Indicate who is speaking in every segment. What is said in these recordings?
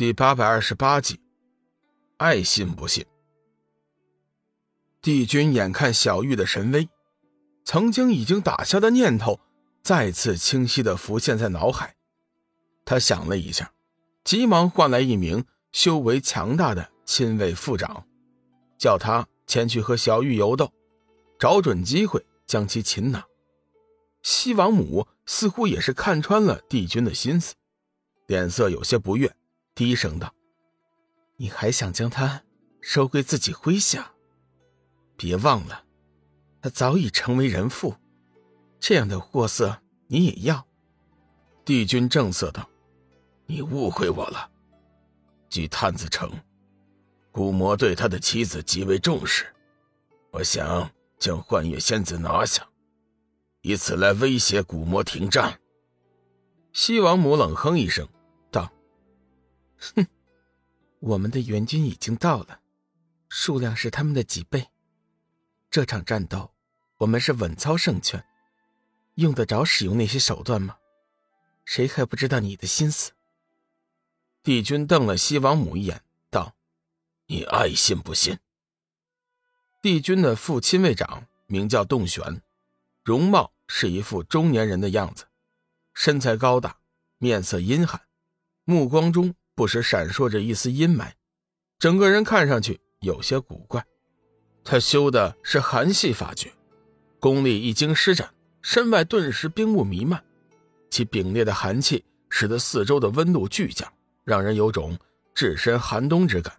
Speaker 1: 第八百二十八集，爱信不信？帝君眼看小玉的神威，曾经已经打消的念头再次清晰的浮现在脑海。他想了一下，急忙唤来一名修为强大的亲卫副长，叫他前去和小玉游斗，找准机会将其擒拿。西王母似乎也是看穿了帝君的心思，脸色有些不悦，低声道：“你还想将他收归自己麾下？别忘了，他早已成为人妇，这样的货色你也要？”帝君正色道：“你误会我了。据探子称，古魔对他的妻子极为重视，我想将幻月仙子拿下。”以此来威胁古魔停战。西王母冷哼一声，：“哼，我们的援军已经到了，数量是他们的几倍。这场战斗，我们是稳操胜券，用得着使用那些手段吗？谁还不知道你的心思？”帝君瞪了西王母一眼，道：“你爱信不信？”帝君的副亲卫长名叫洞玄。容貌是一副中年人的样子，身材高大，面色阴寒，目光中不时闪烁着一丝阴霾，整个人看上去有些古怪。他修的是寒系法诀，功力一经施展，身外顿时冰雾弥漫，其凛冽的寒气使得四周的温度巨降，让人有种置身寒冬之感。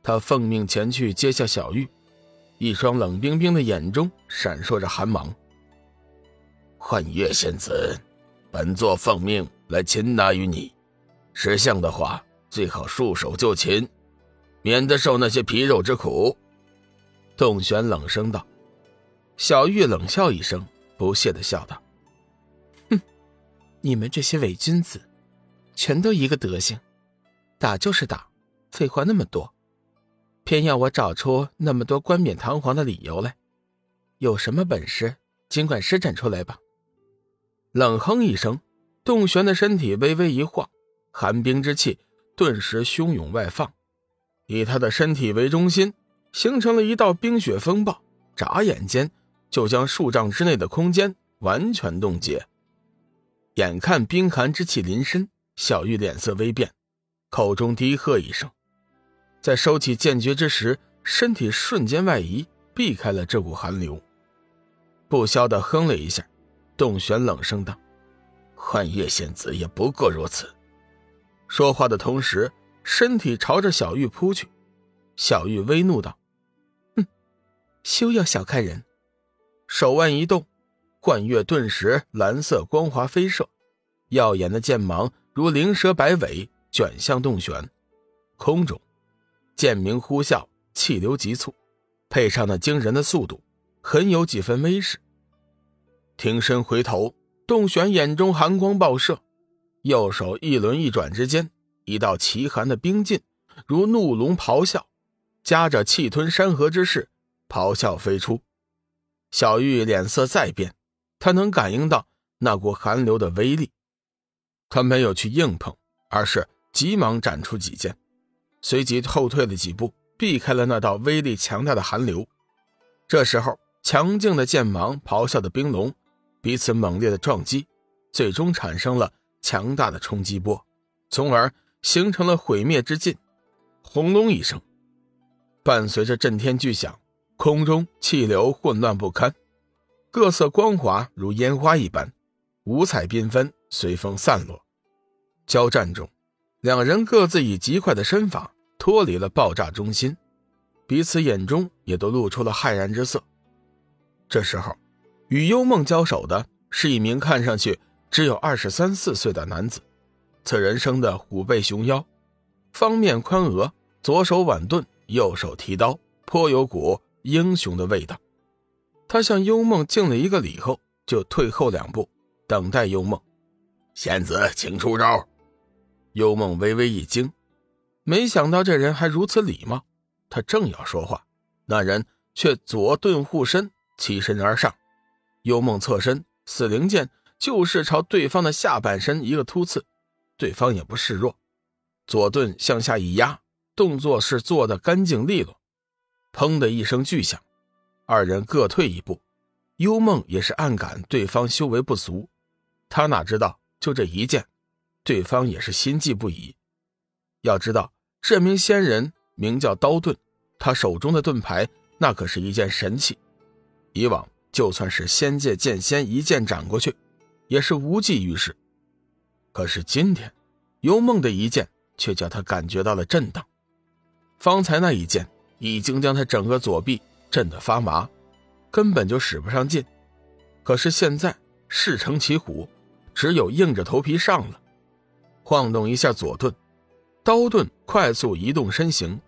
Speaker 1: 他奉命前去接下小玉，一双冷冰冰的眼中闪烁着寒芒。幻月仙子，本座奉命来擒拿于你。识相的话，最好束手就擒，免得受那些皮肉之苦。洞玄冷声道。小玉冷笑一声，不屑的笑道：“哼，你们这些伪君子，全都一个德行，打就是打，废话那么多，偏要我找出那么多冠冕堂皇的理由来。有什么本事，尽管施展出来吧。”冷哼一声，洞玄的身体微微一晃，寒冰之气顿时汹涌外放，以他的身体为中心，形成了一道冰雪风暴，眨眼间就将数丈之内的空间完全冻结。眼看冰寒之气临身，小玉脸色微变，口中低喝一声，在收起剑诀之时，身体瞬间外移，避开了这股寒流，不消的哼了一下。洞玄冷声道：“幻月仙子也不过如此。”说话的同时，身体朝着小玉扑去。小玉微怒道：“哼，休要小看人！”手腕一动，幻月顿时蓝色光华飞射，耀眼的剑芒如灵蛇摆尾卷向洞玄。空中，剑鸣呼啸，气流急促，配上那惊人的速度，很有几分威势。挺身回头，洞玄眼中寒光爆射，右手一轮一转之间，一道奇寒的冰劲如怒龙咆哮，夹着气吞山河之势，咆哮飞出。小玉脸色再变，他能感应到那股寒流的威力，他没有去硬碰，而是急忙斩出几剑，随即后退了几步，避开了那道威力强大的寒流。这时候，强劲的剑芒咆哮的冰龙。彼此猛烈的撞击，最终产生了强大的冲击波，从而形成了毁灭之劲。轰隆一声，伴随着震天巨响，空中气流混乱不堪，各色光华如烟花一般，五彩缤纷，随风散落。交战中，两人各自以极快的身法脱离了爆炸中心，彼此眼中也都露出了骇然之色。这时候。与幽梦交手的是一名看上去只有二十三四岁的男子，此人生的虎背熊腰，方面宽额，左手挽盾，右手提刀，颇有股英雄的味道。他向幽梦敬了一个礼后，就退后两步，等待幽梦。
Speaker 2: 仙子，请出招。
Speaker 1: 幽梦微微一惊，没想到这人还如此礼貌。他正要说话，那人却左盾护身，起身而上。幽梦侧身，死灵剑就是朝对方的下半身一个突刺，对方也不示弱，左盾向下一压，动作是做的干净利落。砰的一声巨响，二人各退一步。幽梦也是暗感对方修为不俗，他哪知道就这一剑，对方也是心悸不已。要知道，这名仙人名叫刀盾，他手中的盾牌那可是一件神器，以往就算是仙界剑仙一剑斩过去，也是无济于事。可是今天，幽梦的一剑却叫他感觉到了震荡。方才那一剑已经将他整个左臂震得发麻。根本就使不上劲，可是现在事成骑虎，只有硬着头皮上了。晃动一下左盾，刀盾快速移动身形，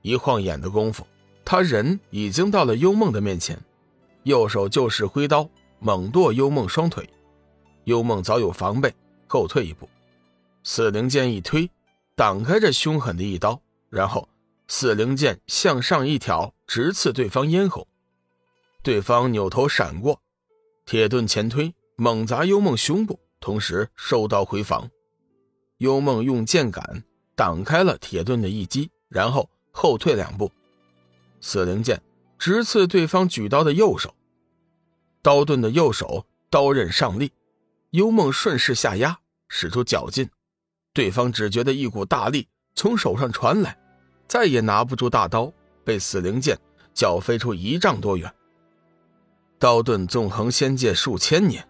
Speaker 1: 一晃眼的功夫，他人已经到了幽梦的面前，右手就是挥刀猛剁幽梦双腿。幽梦早有防备，后退一步，死灵剑一推，挡开这凶狠的一刀，然后死灵剑向上一挑，直刺对方咽喉。对方扭头闪过，铁盾前推，猛砸幽梦胸部，同时收刀回防。幽梦用剑杆挡开了铁盾的一击，然后后退两步。死灵剑直刺对方举刀的右手，刀盾的右手刀刃上力，幽梦顺势下压，使出脚劲，对方只觉得一股大力从手上传来，再也拿不住大刀，被死灵剑搅飞出一丈多远。刀盾纵横仙界数千年，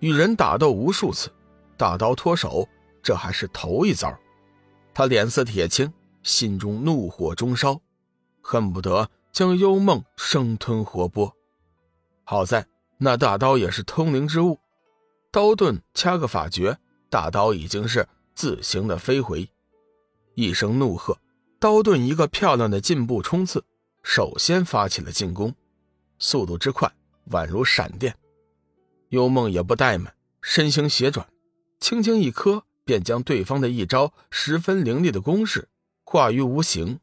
Speaker 1: 与人打斗无数次，大刀脱手，这还是头一遭。他脸色铁青，心中怒火中烧，恨不得将幽梦生吞活剥。好在那大刀也是通灵之物，刀盾掐个法诀，大刀已经是自行的飞回。一声怒喝，刀盾一个漂亮的进步冲刺，首先发起了进攻，速度之快。宛如闪电，幽梦也不怠慢，身形斜转，轻轻一磕，便将对方的一招十分凌厉的攻势化于无形。